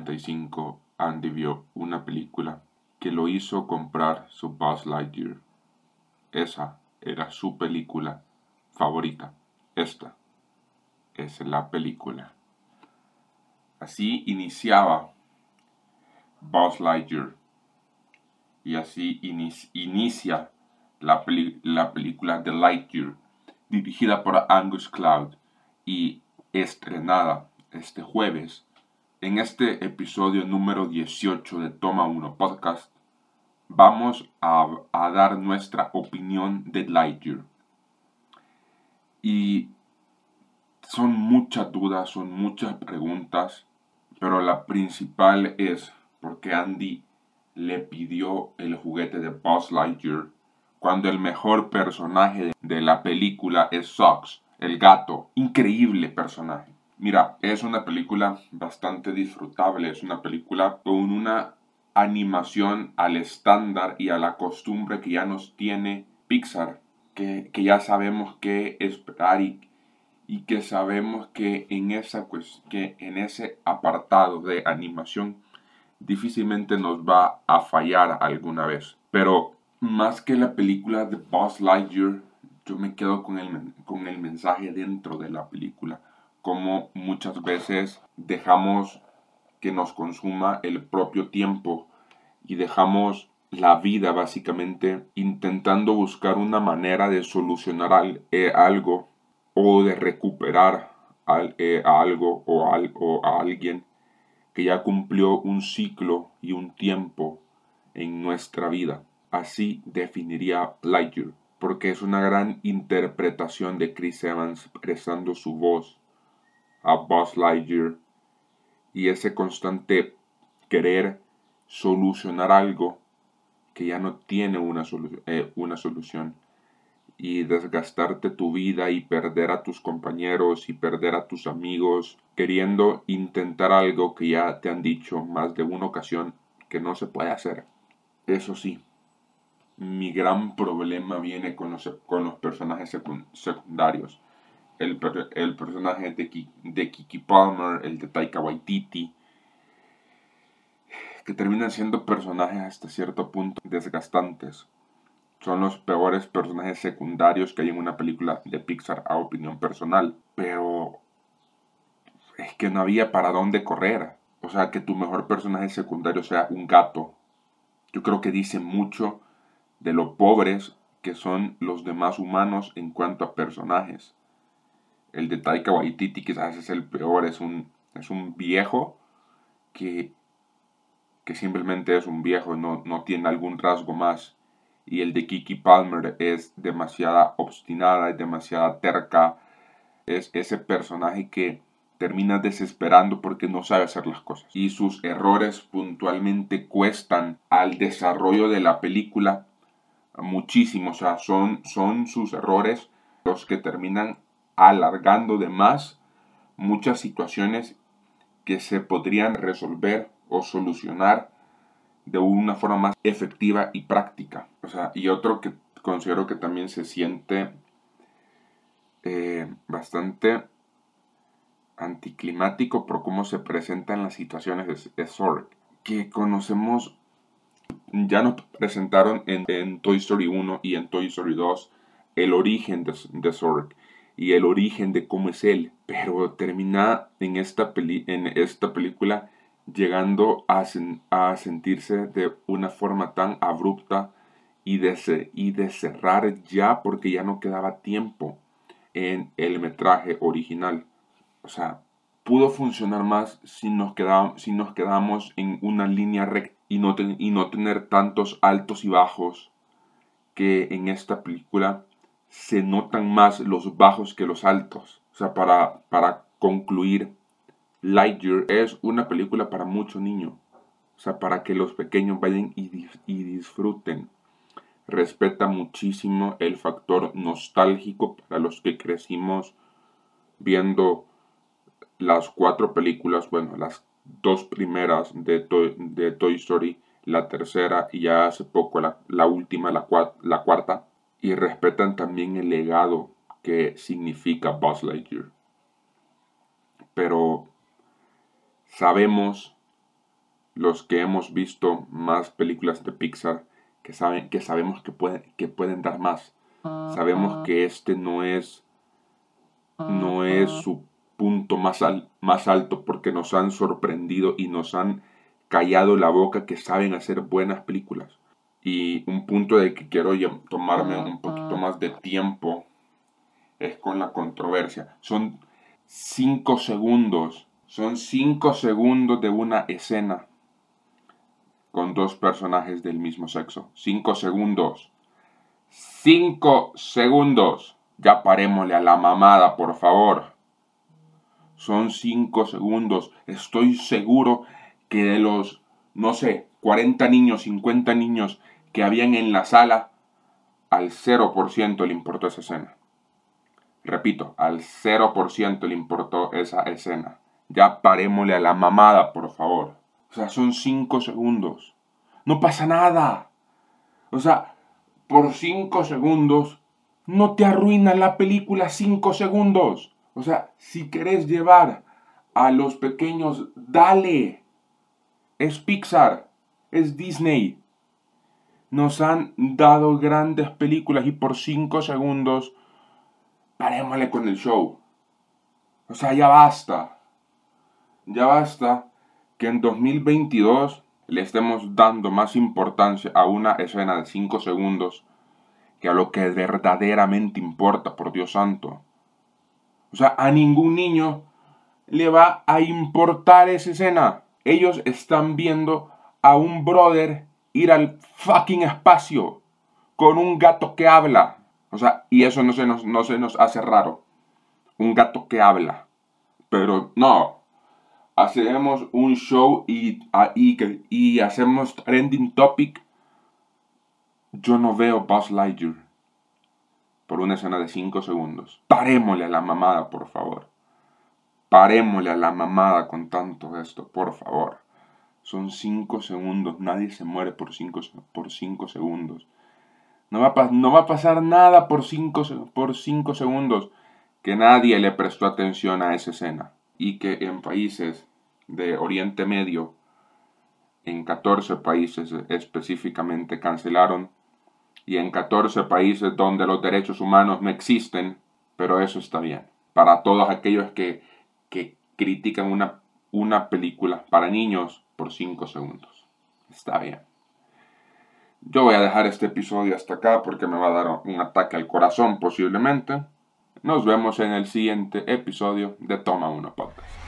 1995 Andy vio una película que lo hizo comprar su Buzz Lightyear. Esa era su película favorita. Esta es la película. Así iniciaba Buzz Lightyear. Y así inicia la, la película The Lightyear, dirigida por Angus Cloud y estrenada este jueves en este episodio número 18 de Toma 1 Podcast vamos a, dar nuestra opinión de Lightyear. Y son muchas dudas, son muchas preguntas, pero la principal es por qué Andy le pidió el juguete de Buzz Lightyear cuando el mejor personaje de la película es Sox, el gato. Increíble personaje. Mira, es una película bastante disfrutable, es una película con una animación al estándar y a la costumbre que ya nos tiene Pixar, que, ya sabemos qué esperar y, y, que sabemos que en, esa, pues, que en ese apartado de animación difícilmente nos va a fallar alguna vez. Pero más que la película de Buzz Lightyear, yo me quedo con el, con el mensaje dentro de la película como muchas veces dejamos que nos consuma el propio tiempo y dejamos la vida básicamente intentando buscar una manera de solucionar eh, algo o de recuperar eh, a algo o, o a alguien que ya cumplió un ciclo y un tiempo en nuestra vida. Así definiría Lightyear, porque es una gran interpretación de Chris Evans prestando su voz a Buzz Lightyear y ese constante querer solucionar algo que ya no tiene una, eh, una solución y desgastarte tu vida y perder a tus compañeros y perder a tus amigos queriendo intentar algo que ya te han dicho más de una ocasión que no se puede hacer. Eso sí, mi gran problema viene con los, con los personajes secundarios el, el personaje de, de Kiki Palmer, el de Taika Waititi, que terminan siendo personajes hasta cierto punto desgastantes. Son los peores personajes secundarios que hay en una película de Pixar a opinión personal. Pero es que no había para dónde correr. O sea, que tu mejor personaje secundario sea un gato. Yo creo que dice mucho de lo pobres que son los demás humanos en cuanto a personajes. El de Taika Waititi quizás es el peor, es un, es un viejo que, que simplemente es un viejo, no, no tiene algún rasgo más. Y el de Kiki Palmer es demasiada obstinada, es demasiada terca, es ese personaje que termina desesperando porque no sabe hacer las cosas. Y sus errores puntualmente cuestan al desarrollo de la película muchísimo. O sea, son, son sus errores los que terminan alargando de más muchas situaciones que se podrían resolver o solucionar de una forma más efectiva y práctica. O sea, y otro que considero que también se siente eh, bastante anticlimático por cómo se presentan las situaciones de, de que conocemos, ya nos presentaron en, Toy Story 1 y en Toy Story 2 el origen de, de y el origen de cómo es él, pero termina en esta, en esta película llegando a, a, sentirse de una forma tan abrupta y de, y de cerrar ya porque ya no quedaba tiempo en el metraje original. O sea, pudo funcionar más si nos, quedamos, si nos quedamos en una línea recta y no, y no tener tantos altos y bajos que en esta película se notan más los bajos que los altos. O sea, para, para concluir, Lightyear es una película para mucho niño. O sea, para que los pequeños vayan y, y disfruten. Respeta muchísimo el factor nostálgico para los que crecimos viendo las cuatro películas, bueno, las dos primeras de Toy, de Toy Story, la tercera y ya hace poco la, la última, la, la cuarta y respetan también el legado que significa Buzz Lightyear. Pero sabemos los que hemos visto más películas de Pixar, que, saben, que sabemos que pueden, que pueden dar más. Sabemos que este no es, no es su punto más, más alto porque nos han sorprendido y nos han callado la boca que saben hacer buenas películas. Y un punto de que quiero tomarme un poquito más de tiempo es con la controversia. Son cinco segundos. Son cinco segundos de una escena con dos personajes del mismo sexo. Cinco segundos. Cinco segundos. Ya parémosle a la mamada, por favor. Son cinco segundos. Estoy seguro que de los, no sé, 40 niños, 50 niños que habían en la sala, al 0% le importó esa escena. Repito, al 0% le importó esa escena. Ya parémosle a la mamada, por favor. O sea, son 5 segundos. No pasa nada. O sea, por 5 segundos no te arruina la película 5 segundos. O sea, si querés llevar a los pequeños, dale. Es Pixar, es Disney. Nos han dado grandes películas y por 5 segundos parémosle con el show. O sea, ya basta. Ya basta que en 2022 le estemos dando más importancia a una escena de 5 segundos que a lo que verdaderamente importa, por Dios santo. O sea, a ningún niño le va a importar esa escena. Ellos están viendo a un brother ir al fucking espacio con un gato que habla. O sea, y eso no se nos, no se nos hace raro. Un gato que habla. Pero no. Hacemos un show y, y, y hacemos trending topic. Yo no veo Buzz Lightyear por una escena de 5 segundos. Parémosle a la mamada, por favor. Parémosle a la mamada con tanto esto, por favor. Son 5 segundos. Nadie se muere por 5 por cinco segundos. No va, a, no va a pasar nada por 5 por cinco segundos que nadie le prestó atención a esa escena. Y que en países de Oriente Medio, en 14 países específicamente, cancelaron. Y en 14 países donde los derechos humanos no existen, pero eso está bien. Para todos aquellos que, que critican una, una película para niños por 5 segundos. Está bien. Yo voy a dejar este episodio hasta acá porque me va a dar un ataque al corazón posiblemente. Nos vemos en el siguiente episodio de Toma 1 Podcast.